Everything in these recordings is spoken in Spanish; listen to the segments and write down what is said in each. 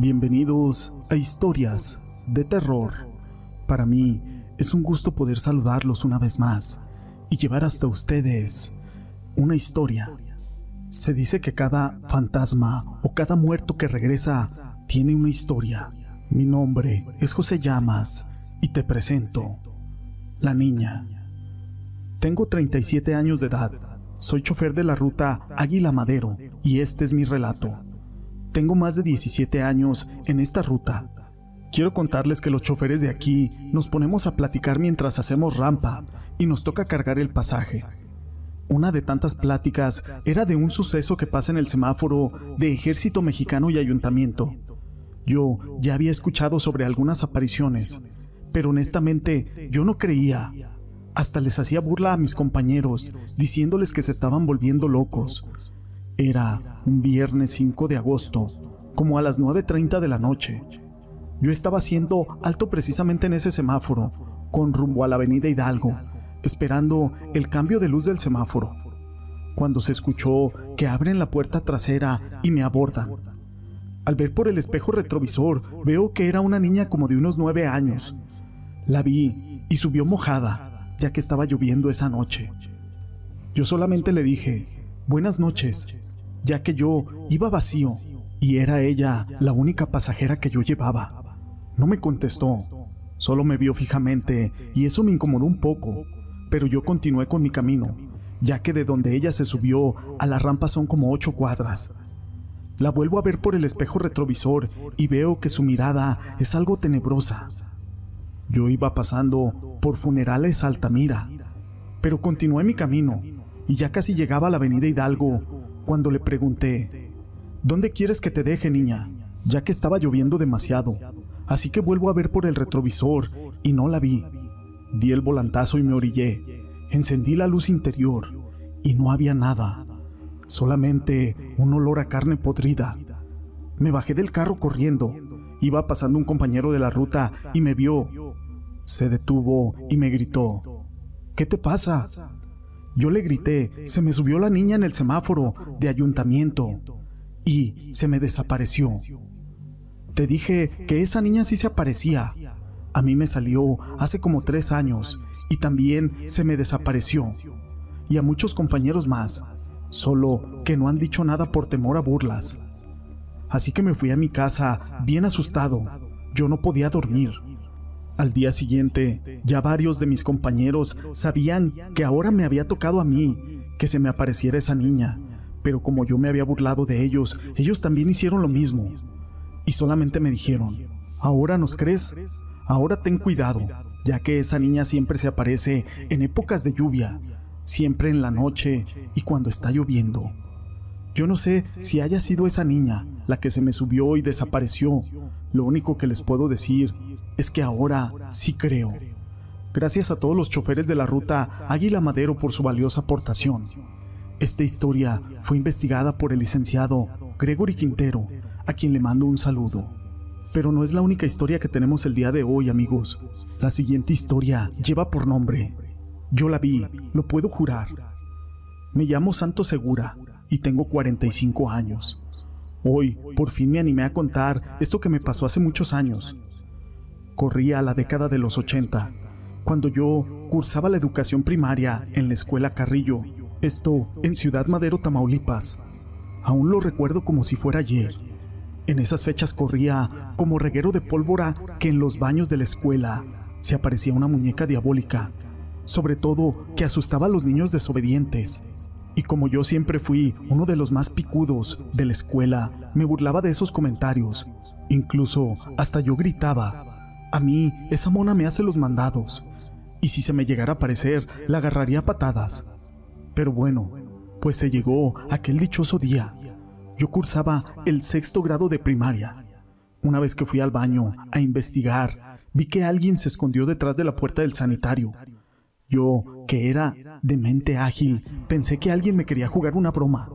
Bienvenidos a Historias de Terror. Para mí es un gusto poder saludarlos una vez más y llevar hasta ustedes una historia. Se dice que cada fantasma o cada muerto que regresa tiene una historia. Mi nombre es José Llamas y te presento La Niña. Tengo 37 años de edad. Soy chofer de la ruta Águila Madero y este es mi relato. Tengo más de 17 años en esta ruta. Quiero contarles que los choferes de aquí nos ponemos a platicar mientras hacemos rampa y nos toca cargar el pasaje. Una de tantas pláticas era de un suceso que pasa en el semáforo de Ejército Mexicano y Ayuntamiento. Yo ya había escuchado sobre algunas apariciones, pero honestamente yo no creía. Hasta les hacía burla a mis compañeros, diciéndoles que se estaban volviendo locos. Era un viernes 5 de agosto, como a las 9.30 de la noche. Yo estaba haciendo alto precisamente en ese semáforo, con rumbo a la avenida Hidalgo, esperando el cambio de luz del semáforo, cuando se escuchó que abren la puerta trasera y me abordan. Al ver por el espejo retrovisor, veo que era una niña como de unos nueve años. La vi y subió mojada, ya que estaba lloviendo esa noche. Yo solamente le dije, buenas noches, ya que yo iba vacío y era ella la única pasajera que yo llevaba. No me contestó, solo me vio fijamente y eso me incomodó un poco, pero yo continué con mi camino, ya que de donde ella se subió a la rampa son como ocho cuadras. La vuelvo a ver por el espejo retrovisor y veo que su mirada es algo tenebrosa. Yo iba pasando por funerales Altamira, pero continué mi camino y ya casi llegaba a la avenida Hidalgo cuando le pregunté, ¿Dónde quieres que te deje, niña? Ya que estaba lloviendo demasiado, así que vuelvo a ver por el retrovisor y no la vi. Di el volantazo y me orillé. Encendí la luz interior y no había nada solamente un olor a carne podrida. Me bajé del carro corriendo. Iba pasando un compañero de la ruta y me vio. Se detuvo y me gritó, ¿qué te pasa? Yo le grité, se me subió la niña en el semáforo de ayuntamiento y se me desapareció. Te dije que esa niña sí se aparecía. A mí me salió hace como tres años y también se me desapareció. Y a muchos compañeros más solo que no han dicho nada por temor a burlas. Así que me fui a mi casa bien asustado. Yo no podía dormir. Al día siguiente, ya varios de mis compañeros sabían que ahora me había tocado a mí que se me apareciera esa niña, pero como yo me había burlado de ellos, ellos también hicieron lo mismo. Y solamente me dijeron, ¿ahora nos crees? Ahora ten cuidado, ya que esa niña siempre se aparece en épocas de lluvia siempre en la noche y cuando está lloviendo. Yo no sé si haya sido esa niña la que se me subió y desapareció. Lo único que les puedo decir es que ahora sí creo. Gracias a todos los choferes de la ruta Águila Madero por su valiosa aportación. Esta historia fue investigada por el licenciado Gregory Quintero, a quien le mando un saludo. Pero no es la única historia que tenemos el día de hoy, amigos. La siguiente historia lleva por nombre yo la vi, lo puedo jurar. Me llamo Santo Segura y tengo 45 años. Hoy, por fin me animé a contar esto que me pasó hace muchos años. Corría a la década de los 80, cuando yo cursaba la educación primaria en la escuela Carrillo, esto en Ciudad Madero, Tamaulipas. Aún lo recuerdo como si fuera ayer. En esas fechas corría como reguero de pólvora que en los baños de la escuela se aparecía una muñeca diabólica sobre todo que asustaba a los niños desobedientes. Y como yo siempre fui uno de los más picudos de la escuela, me burlaba de esos comentarios. Incluso hasta yo gritaba, a mí esa mona me hace los mandados. Y si se me llegara a aparecer, la agarraría a patadas. Pero bueno, pues se llegó aquel dichoso día. Yo cursaba el sexto grado de primaria. Una vez que fui al baño a investigar, vi que alguien se escondió detrás de la puerta del sanitario yo, que era de mente ágil, pensé que alguien me quería jugar una broma.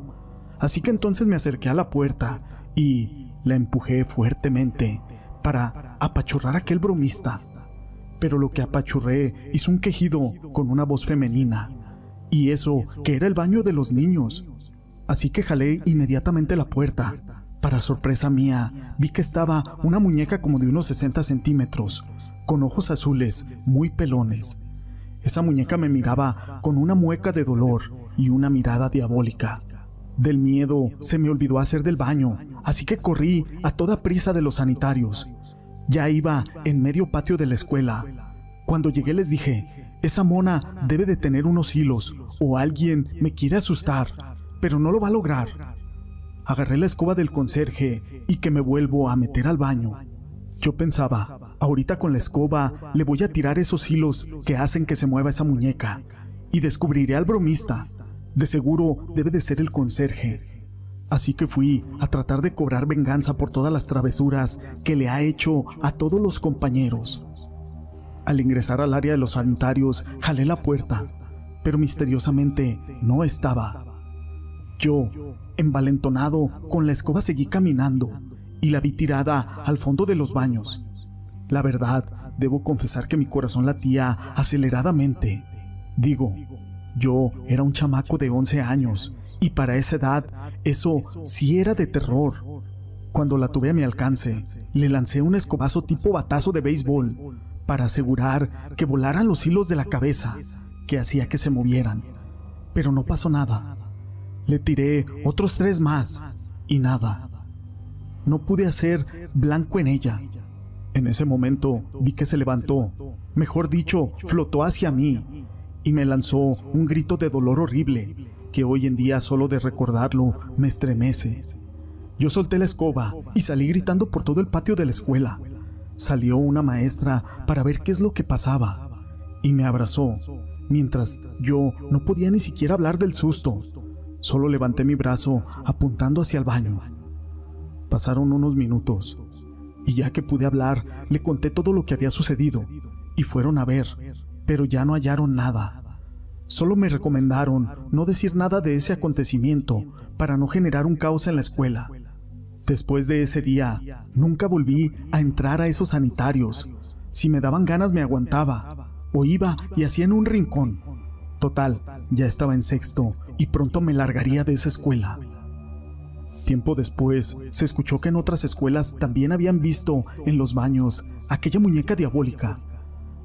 Así que entonces me acerqué a la puerta y la empujé fuertemente para apachurrar a aquel bromista. Pero lo que apachurré hizo un quejido con una voz femenina. Y eso que era el baño de los niños. Así que jalé inmediatamente la puerta. Para sorpresa mía, vi que estaba una muñeca como de unos 60 centímetros, con ojos azules, muy pelones. Esa muñeca me miraba con una mueca de dolor y una mirada diabólica. Del miedo se me olvidó hacer del baño, así que corrí a toda prisa de los sanitarios. Ya iba en medio patio de la escuela. Cuando llegué les dije, esa mona debe de tener unos hilos o alguien me quiere asustar, pero no lo va a lograr. Agarré la escoba del conserje y que me vuelvo a meter al baño. Yo pensaba, ahorita con la escoba le voy a tirar esos hilos que hacen que se mueva esa muñeca y descubriré al bromista. De seguro debe de ser el conserje. Así que fui a tratar de cobrar venganza por todas las travesuras que le ha hecho a todos los compañeros. Al ingresar al área de los sanitarios, jalé la puerta, pero misteriosamente no estaba. Yo, envalentonado, con la escoba seguí caminando y la vi tirada al fondo de los baños. La verdad, debo confesar que mi corazón latía aceleradamente. Digo, yo era un chamaco de 11 años y para esa edad eso sí era de terror. Cuando la tuve a mi alcance, le lancé un escobazo tipo batazo de béisbol para asegurar que volaran los hilos de la cabeza, que hacía que se movieran. Pero no pasó nada. Le tiré otros tres más y nada. No pude hacer blanco en ella. En ese momento vi que se levantó, mejor dicho, flotó hacia mí y me lanzó un grito de dolor horrible que hoy en día solo de recordarlo me estremece. Yo solté la escoba y salí gritando por todo el patio de la escuela. Salió una maestra para ver qué es lo que pasaba y me abrazó, mientras yo no podía ni siquiera hablar del susto. Solo levanté mi brazo apuntando hacia el baño. Pasaron unos minutos, y ya que pude hablar, le conté todo lo que había sucedido, y fueron a ver, pero ya no hallaron nada. Solo me recomendaron no decir nada de ese acontecimiento para no generar un caos en la escuela. Después de ese día, nunca volví a entrar a esos sanitarios. Si me daban ganas me aguantaba, o iba y hacía en un rincón. Total, ya estaba en sexto y pronto me largaría de esa escuela. Tiempo después, se escuchó que en otras escuelas también habían visto en los baños aquella muñeca diabólica.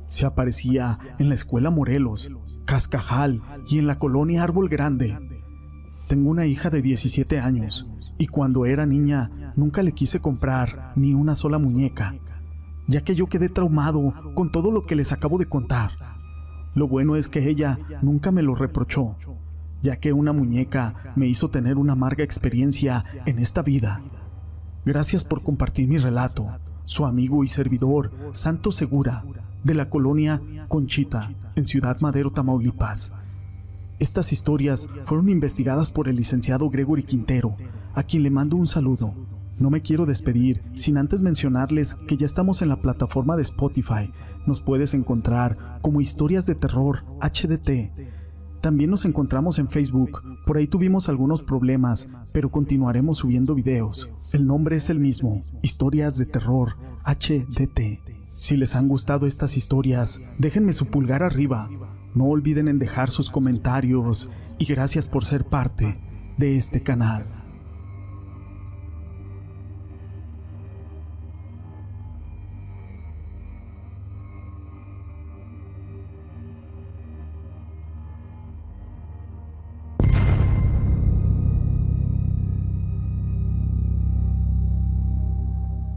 Se aparecía en la escuela Morelos, Cascajal y en la colonia Árbol Grande. Tengo una hija de 17 años y cuando era niña nunca le quise comprar ni una sola muñeca, ya que yo quedé traumado con todo lo que les acabo de contar. Lo bueno es que ella nunca me lo reprochó ya que una muñeca me hizo tener una amarga experiencia en esta vida. Gracias por compartir mi relato, su amigo y servidor, Santo Segura, de la colonia Conchita, en Ciudad Madero, Tamaulipas. Estas historias fueron investigadas por el licenciado Gregory Quintero, a quien le mando un saludo. No me quiero despedir sin antes mencionarles que ya estamos en la plataforma de Spotify. Nos puedes encontrar como Historias de Terror HDT también nos encontramos en Facebook, por ahí tuvimos algunos problemas, pero continuaremos subiendo videos. El nombre es el mismo, Historias de Terror HDT. Si les han gustado estas historias, déjenme su pulgar arriba. No olviden en dejar sus comentarios y gracias por ser parte de este canal.